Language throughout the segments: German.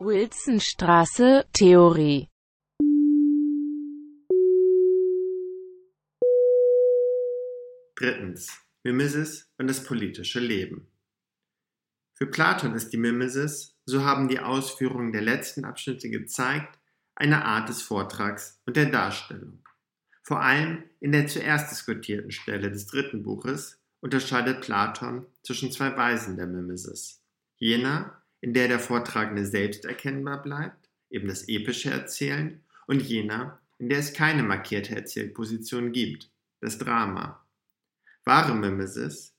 Wilsonstraße, Theorie Drittens. Mimesis und das politische Leben. Für Platon ist die Mimesis, so haben die Ausführungen der letzten Abschnitte gezeigt, eine Art des Vortrags und der Darstellung. Vor allem in der zuerst diskutierten Stelle des dritten Buches unterscheidet Platon zwischen zwei Weisen der Mimesis. Jener, in der der Vortragende selbst erkennbar bleibt, eben das epische Erzählen, und jener, in der es keine markierte Erzählposition gibt, das Drama. Wahre Mimesis,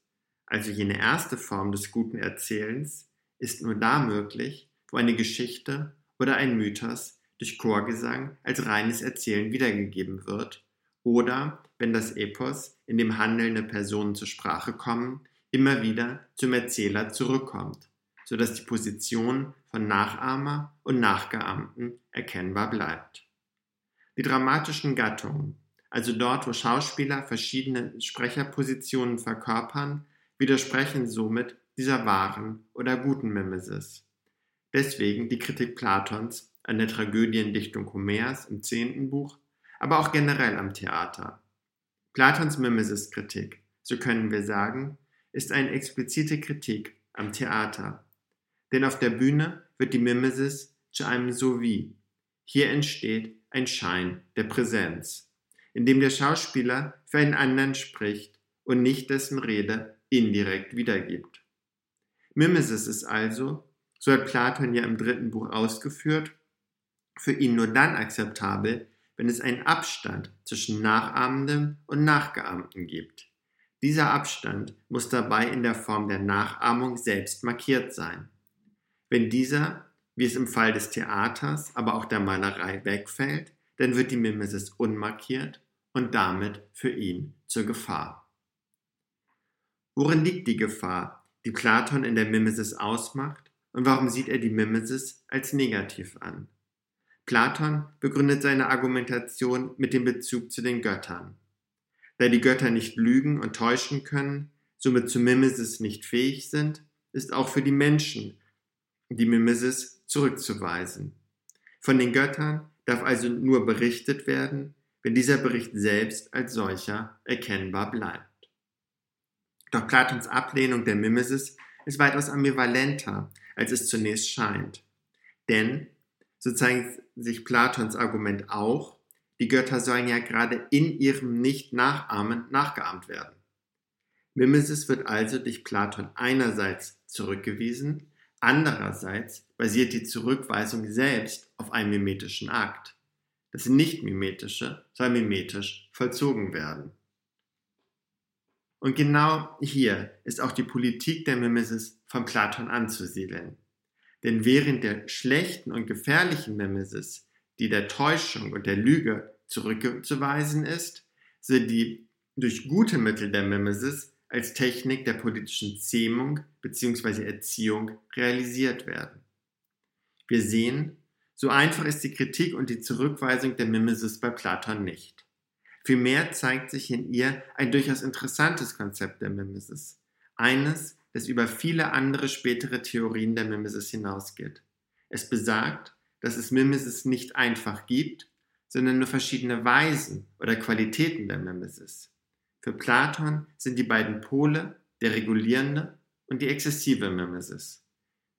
also jene erste Form des guten Erzählens, ist nur da möglich, wo eine Geschichte oder ein Mythos durch Chorgesang als reines Erzählen wiedergegeben wird oder wenn das Epos, in dem handelnde Personen zur Sprache kommen, immer wieder zum Erzähler zurückkommt, so dass die Position von Nachahmer und Nachgeahmten erkennbar bleibt. Die dramatischen Gattungen also dort, wo Schauspieler verschiedene Sprecherpositionen verkörpern, widersprechen somit dieser wahren oder guten Mimesis. Deswegen die Kritik Platons an der Tragödiendichtung Homers im zehnten Buch, aber auch generell am Theater. Platons Mimesis-Kritik, so können wir sagen, ist eine explizite Kritik am Theater. Denn auf der Bühne wird die Mimesis zu einem So-Wie. Hier entsteht ein Schein der Präsenz indem der Schauspieler für einen anderen spricht und nicht dessen Rede indirekt wiedergibt. Mimesis ist also, so hat Platon ja im dritten Buch ausgeführt, für ihn nur dann akzeptabel, wenn es einen Abstand zwischen Nachahmendem und Nachgeahmten gibt. Dieser Abstand muss dabei in der Form der Nachahmung selbst markiert sein. Wenn dieser, wie es im Fall des Theaters, aber auch der Malerei wegfällt, dann wird die Mimesis unmarkiert und damit für ihn zur Gefahr. Worin liegt die Gefahr, die Platon in der Mimesis ausmacht, und warum sieht er die Mimesis als negativ an? Platon begründet seine Argumentation mit dem Bezug zu den Göttern. Da die Götter nicht lügen und täuschen können, somit zu Mimesis nicht fähig sind, ist auch für die Menschen die Mimesis zurückzuweisen. Von den Göttern darf also nur berichtet werden, wenn dieser Bericht selbst als solcher erkennbar bleibt. Doch Platons Ablehnung der Mimesis ist weitaus ambivalenter, als es zunächst scheint. Denn, so zeigt sich Platons Argument auch, die Götter sollen ja gerade in ihrem Nicht-Nachahmen nachgeahmt werden. Mimesis wird also durch Platon einerseits zurückgewiesen, andererseits basiert die Zurückweisung selbst auf einem mimetischen Akt. Das Nicht-Mimetische soll mimetisch vollzogen werden. Und genau hier ist auch die Politik der Mimesis von Platon anzusiedeln. Denn während der schlechten und gefährlichen Mimesis, die der Täuschung und der Lüge zurückzuweisen ist, so die durch gute Mittel der Mimesis als Technik der politischen Zähmung bzw. Erziehung realisiert werden. Wir sehen, so einfach ist die Kritik und die Zurückweisung der Mimesis bei Platon nicht. Vielmehr zeigt sich in ihr ein durchaus interessantes Konzept der Mimesis. Eines, das über viele andere spätere Theorien der Mimesis hinausgeht. Es besagt, dass es Mimesis nicht einfach gibt, sondern nur verschiedene Weisen oder Qualitäten der Mimesis. Für Platon sind die beiden Pole der regulierende und die exzessive Mimesis.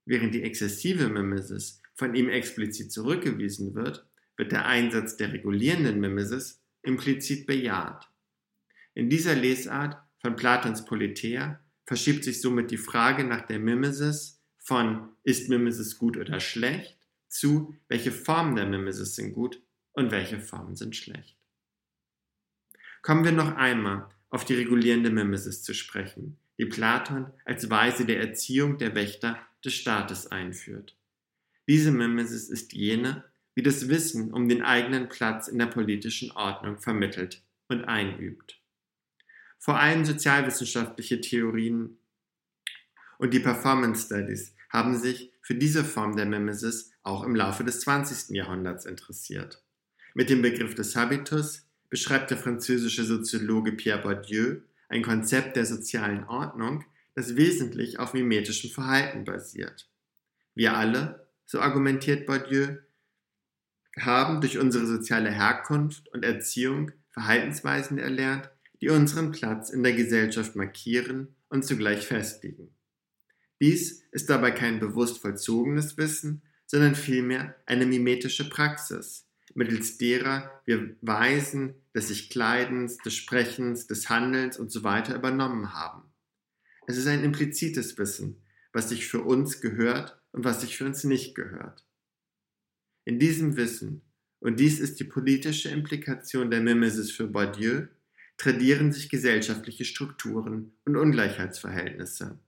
Während die exzessive Mimesis von ihm explizit zurückgewiesen wird, wird der Einsatz der regulierenden Mimesis implizit bejaht. In dieser Lesart von Platons Politeia verschiebt sich somit die Frage nach der Mimesis von ist Mimesis gut oder schlecht zu welche Formen der Mimesis sind gut und welche Formen sind schlecht. Kommen wir noch einmal auf die regulierende Mimesis zu sprechen, die Platon als Weise der Erziehung der Wächter des Staates einführt. Diese Mimesis ist jene, wie das Wissen um den eigenen Platz in der politischen Ordnung vermittelt und einübt. Vor allem sozialwissenschaftliche Theorien und die Performance Studies haben sich für diese Form der Mimesis auch im Laufe des 20. Jahrhunderts interessiert. Mit dem Begriff des Habitus beschreibt der französische Soziologe Pierre Bourdieu ein Konzept der sozialen Ordnung, das wesentlich auf mimetischem Verhalten basiert. Wir alle so argumentiert Bourdieu, haben durch unsere soziale Herkunft und Erziehung Verhaltensweisen erlernt, die unseren Platz in der Gesellschaft markieren und zugleich festigen. Dies ist dabei kein bewusst vollzogenes Wissen, sondern vielmehr eine mimetische Praxis, mittels derer wir Weisen des sich Kleidens, des Sprechens, des Handelns usw. So übernommen haben. Es ist ein implizites Wissen, was sich für uns gehört und was sich für uns nicht gehört. In diesem Wissen, und dies ist die politische Implikation der Mimesis für Bourdieu, tradieren sich gesellschaftliche Strukturen und Ungleichheitsverhältnisse.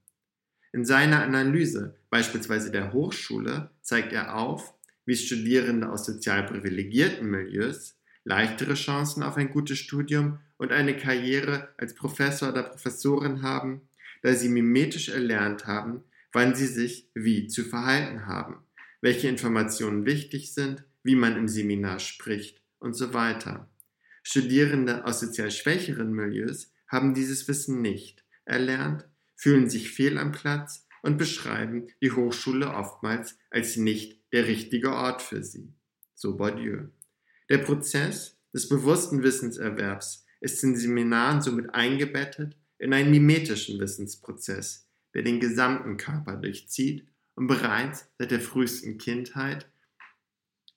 In seiner Analyse beispielsweise der Hochschule zeigt er auf, wie Studierende aus sozial privilegierten Milieus leichtere Chancen auf ein gutes Studium und eine Karriere als Professor oder Professorin haben, da sie mimetisch erlernt haben, wann sie sich wie zu verhalten haben, welche Informationen wichtig sind, wie man im Seminar spricht und so weiter. Studierende aus sozial schwächeren Milieus haben dieses Wissen nicht erlernt, fühlen sich fehl am Platz und beschreiben die Hochschule oftmals als nicht der richtige Ort für sie. So Bourdieu. Der Prozess des bewussten Wissenserwerbs ist in Seminaren somit eingebettet in einen mimetischen Wissensprozess, der den gesamten Körper durchzieht und bereits seit der frühesten Kindheit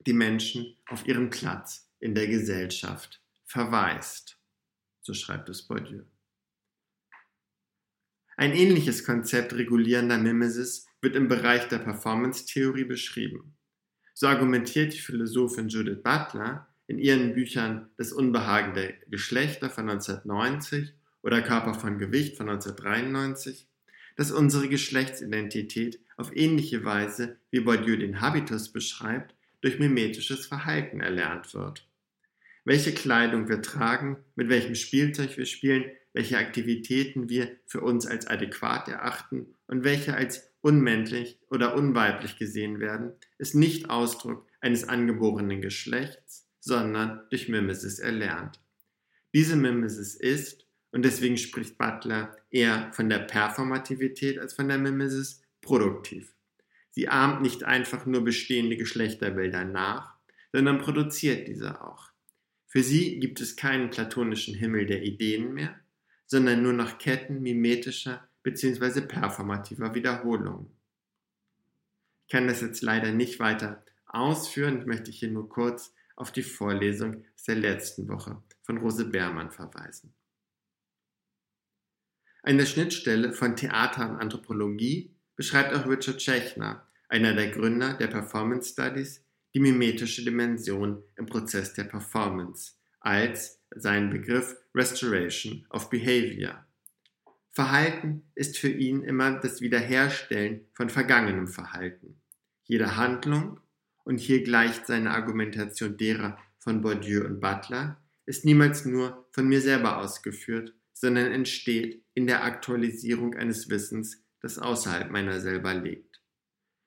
die Menschen auf ihren Platz in der Gesellschaft verweist. So schreibt es Bourdieu. Ein ähnliches Konzept regulierender Mimesis wird im Bereich der Performance-Theorie beschrieben. So argumentiert die Philosophin Judith Butler in ihren Büchern Das Unbehagen der Geschlechter von 1990 oder Körper von Gewicht von 1993, dass unsere Geschlechtsidentität auf ähnliche Weise, wie Bourdieu den Habitus beschreibt, durch mimetisches Verhalten erlernt wird. Welche Kleidung wir tragen, mit welchem Spielzeug wir spielen, welche Aktivitäten wir für uns als adäquat erachten und welche als unmännlich oder unweiblich gesehen werden, ist nicht Ausdruck eines angeborenen Geschlechts, sondern durch Mimesis erlernt. Diese Mimesis ist, und deswegen spricht Butler eher von der Performativität als von der Mimesis, produktiv. Sie ahmt nicht einfach nur bestehende Geschlechterbilder nach, sondern produziert diese auch. Für sie gibt es keinen platonischen Himmel der Ideen mehr, sondern nur noch Ketten mimetischer bzw. performativer Wiederholungen. Ich kann das jetzt leider nicht weiter ausführen, ich möchte hier nur kurz auf die Vorlesung der letzten Woche von Rose Beermann verweisen. Eine Schnittstelle von Theater und Anthropologie beschreibt auch Richard Schechner, einer der Gründer der Performance Studies, die mimetische Dimension im Prozess der Performance als seinen Begriff Restoration of Behavior. Verhalten ist für ihn immer das Wiederherstellen von vergangenem Verhalten. Jede Handlung, und hier gleicht seine Argumentation derer von Bourdieu und Butler, ist niemals nur von mir selber ausgeführt, sondern entsteht in der Aktualisierung eines Wissens, das außerhalb meiner selber liegt.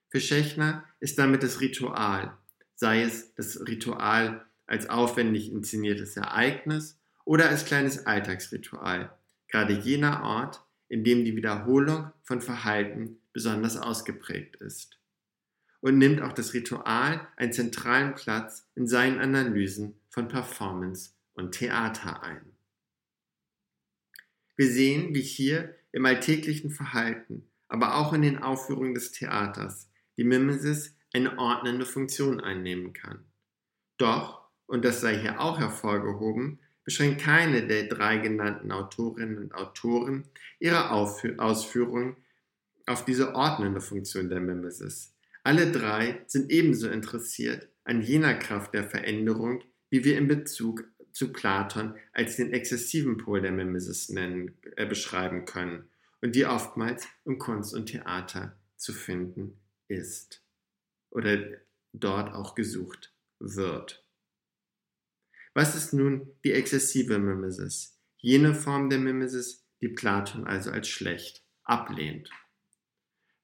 Für Schechner ist damit das Ritual, sei es das Ritual als aufwendig inszeniertes Ereignis oder als kleines Alltagsritual, gerade jener Ort, in dem die Wiederholung von Verhalten besonders ausgeprägt ist. Und nimmt auch das Ritual einen zentralen Platz in seinen Analysen von Performance und Theater ein. Wir sehen, wie hier im alltäglichen Verhalten, aber auch in den Aufführungen des Theaters die Mimesis eine ordnende Funktion einnehmen kann. Doch und das sei hier auch hervorgehoben, beschränkt keine der drei genannten Autorinnen und Autoren ihre Ausführungen auf diese ordnende Funktion der Mimesis. Alle drei sind ebenso interessiert an jener Kraft der Veränderung, die wir in Bezug zu Platon als den exzessiven Pol der Mimesis nennen, äh, beschreiben können und die oftmals in Kunst und Theater zu finden ist oder dort auch gesucht wird. Was ist nun die exzessive Mimesis? Jene Form der Mimesis, die Platon also als schlecht ablehnt.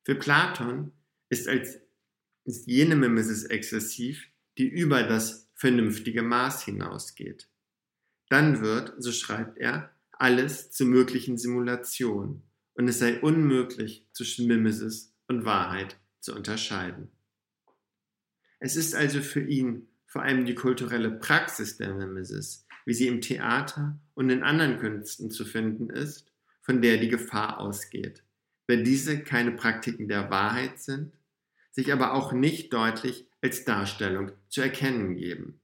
Für Platon ist, als, ist jene Mimesis exzessiv, die über das vernünftige Maß hinausgeht. Dann wird, so schreibt er, alles zur möglichen Simulation und es sei unmöglich zwischen Mimesis und Wahrheit zu unterscheiden. Es ist also für ihn vor allem die kulturelle Praxis der Mimesis, wie sie im Theater und in anderen Künsten zu finden ist, von der die Gefahr ausgeht, wenn diese keine Praktiken der Wahrheit sind, sich aber auch nicht deutlich als Darstellung zu erkennen geben.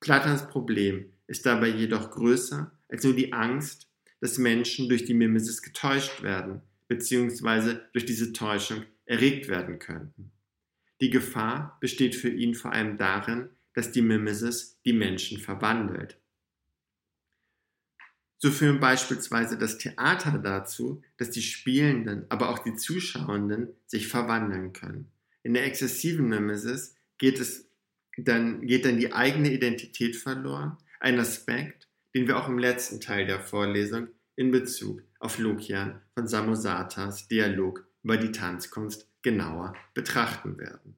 Platons Problem ist dabei jedoch größer als nur die Angst, dass Menschen durch die Mimesis getäuscht werden, beziehungsweise durch diese Täuschung erregt werden könnten. Die Gefahr besteht für ihn vor allem darin, dass die Mimesis die Menschen verwandelt. So führen beispielsweise das Theater dazu, dass die Spielenden, aber auch die Zuschauenden sich verwandeln können. In der exzessiven Mimesis geht es dann, geht dann die eigene Identität verloren, ein Aspekt, den wir auch im letzten Teil der Vorlesung in Bezug auf Lukian von Samosatas Dialog über die Tanzkunst genauer betrachten werden.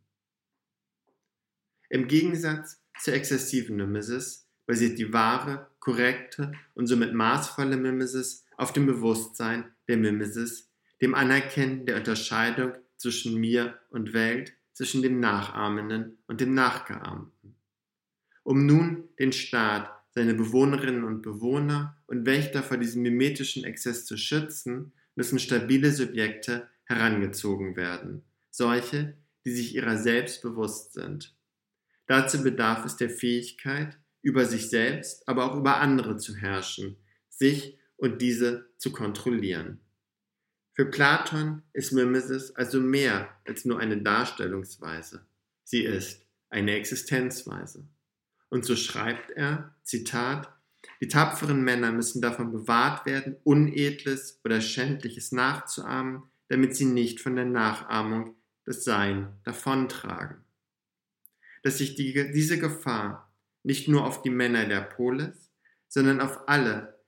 Im Gegensatz zur exzessiven Mimesis basiert die wahre, korrekte und somit maßvolle Mimesis auf dem Bewusstsein der Mimesis, dem Anerkennen der Unterscheidung zwischen mir und Welt zwischen dem Nachahmenden und dem Nachgeahmten. Um nun den Staat, seine Bewohnerinnen und Bewohner und Wächter vor diesem mimetischen Exzess zu schützen, müssen stabile Subjekte herangezogen werden, solche, die sich ihrer selbst bewusst sind. Dazu bedarf es der Fähigkeit, über sich selbst, aber auch über andere zu herrschen, sich und diese zu kontrollieren. Für Platon ist Mimesis also mehr als nur eine Darstellungsweise. Sie ist eine Existenzweise. Und so schreibt er, Zitat, die tapferen Männer müssen davon bewahrt werden, Unedles oder Schändliches nachzuahmen, damit sie nicht von der Nachahmung des Sein davontragen. Dass sich die, diese Gefahr nicht nur auf die Männer der Polis, sondern auf alle,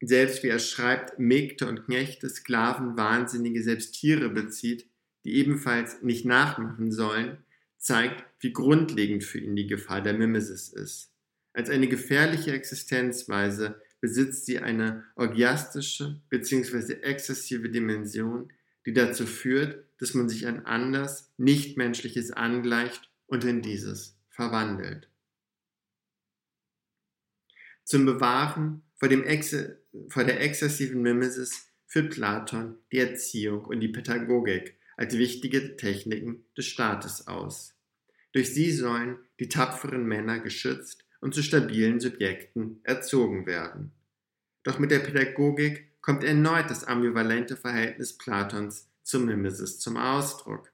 selbst wie er schreibt, Mägde und Knechte, Sklaven, Wahnsinnige, selbst Tiere bezieht, die ebenfalls nicht nachmachen sollen, zeigt, wie grundlegend für ihn die Gefahr der Mimesis ist. Als eine gefährliche Existenzweise besitzt sie eine orgiastische bzw. exzessive Dimension, die dazu führt, dass man sich an anders Nichtmenschliches angleicht und in dieses verwandelt. Zum Bewahren vor, dem Exe, vor der exzessiven Mimesis führt Platon die Erziehung und die Pädagogik als wichtige Techniken des Staates aus. Durch sie sollen die tapferen Männer geschützt und zu stabilen Subjekten erzogen werden. Doch mit der Pädagogik kommt erneut das ambivalente Verhältnis Platons zur Mimesis zum Ausdruck.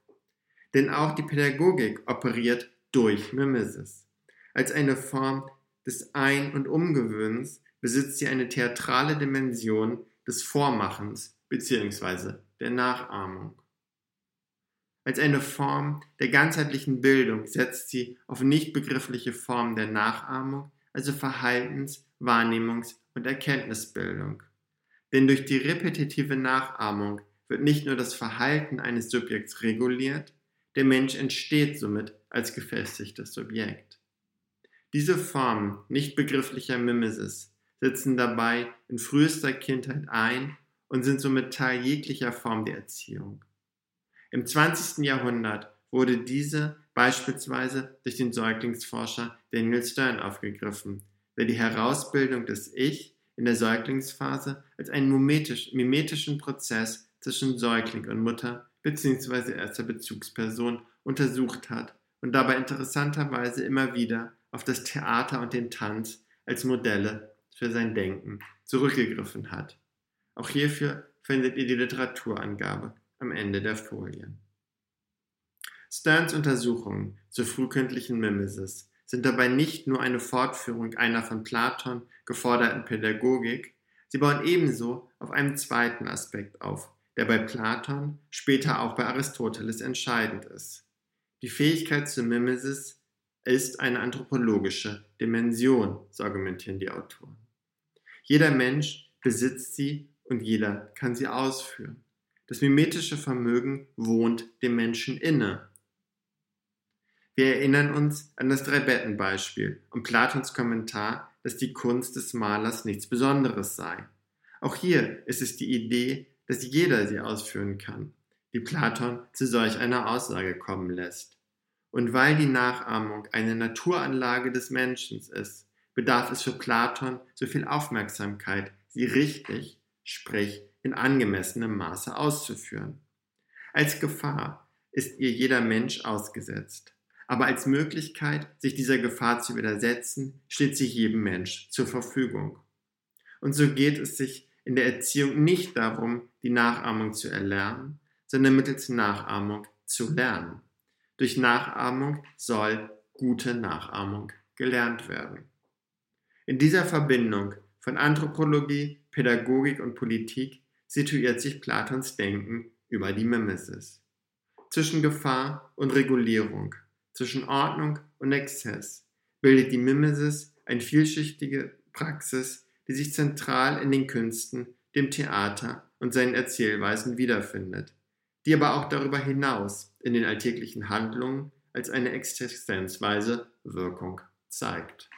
Denn auch die Pädagogik operiert durch Mimesis. Als eine Form des Ein- und Umgewöhnens besitzt sie eine theatrale Dimension des Vormachens bzw. der Nachahmung. Als eine Form der ganzheitlichen Bildung setzt sie auf nicht begriffliche Formen der Nachahmung, also Verhaltens-, Wahrnehmungs- und Erkenntnisbildung. Denn durch die repetitive Nachahmung wird nicht nur das Verhalten eines Subjekts reguliert, der Mensch entsteht somit als gefestigtes Subjekt. Diese Formen nicht begrifflicher Mimesis setzen dabei in frühester Kindheit ein und sind somit Teil jeglicher Form der Erziehung. Im 20. Jahrhundert wurde diese beispielsweise durch den Säuglingsforscher Daniel Stern aufgegriffen, der die Herausbildung des Ich in der Säuglingsphase als einen mimetischen Prozess zwischen Säugling und Mutter bzw. erster Bezugsperson untersucht hat und dabei interessanterweise immer wieder auf das Theater und den Tanz als Modelle für sein Denken zurückgegriffen hat. Auch hierfür findet ihr die Literaturangabe am Ende der Folien. Sterns Untersuchungen zur frühkindlichen Mimesis sind dabei nicht nur eine Fortführung einer von Platon geforderten Pädagogik, sie bauen ebenso auf einem zweiten Aspekt auf, der bei Platon, später auch bei Aristoteles entscheidend ist. Die Fähigkeit zur Mimesis ist eine anthropologische Dimension, so argumentieren die Autoren. Jeder Mensch besitzt sie und jeder kann sie ausführen. Das mimetische Vermögen wohnt dem Menschen inne. Wir erinnern uns an das Drei-Betten-Beispiel und Platons Kommentar, dass die Kunst des Malers nichts Besonderes sei. Auch hier ist es die Idee, dass jeder sie ausführen kann, die Platon zu solch einer Aussage kommen lässt. Und weil die Nachahmung eine Naturanlage des Menschen ist, bedarf es für Platon so viel Aufmerksamkeit, sie richtig, sprich in angemessenem Maße auszuführen. Als Gefahr ist ihr jeder Mensch ausgesetzt. Aber als Möglichkeit, sich dieser Gefahr zu widersetzen, steht sie jedem Mensch zur Verfügung. Und so geht es sich in der Erziehung nicht darum, die Nachahmung zu erlernen, sondern mittels Nachahmung zu lernen. Durch Nachahmung soll gute Nachahmung gelernt werden. In dieser Verbindung von Anthropologie, Pädagogik und Politik situiert sich Platons Denken über die Mimesis. Zwischen Gefahr und Regulierung, zwischen Ordnung und Exzess bildet die Mimesis eine vielschichtige Praxis, die sich zentral in den Künsten, dem Theater und seinen Erzählweisen wiederfindet, die aber auch darüber hinaus in den alltäglichen Handlungen als eine Existenzweise Wirkung zeigt.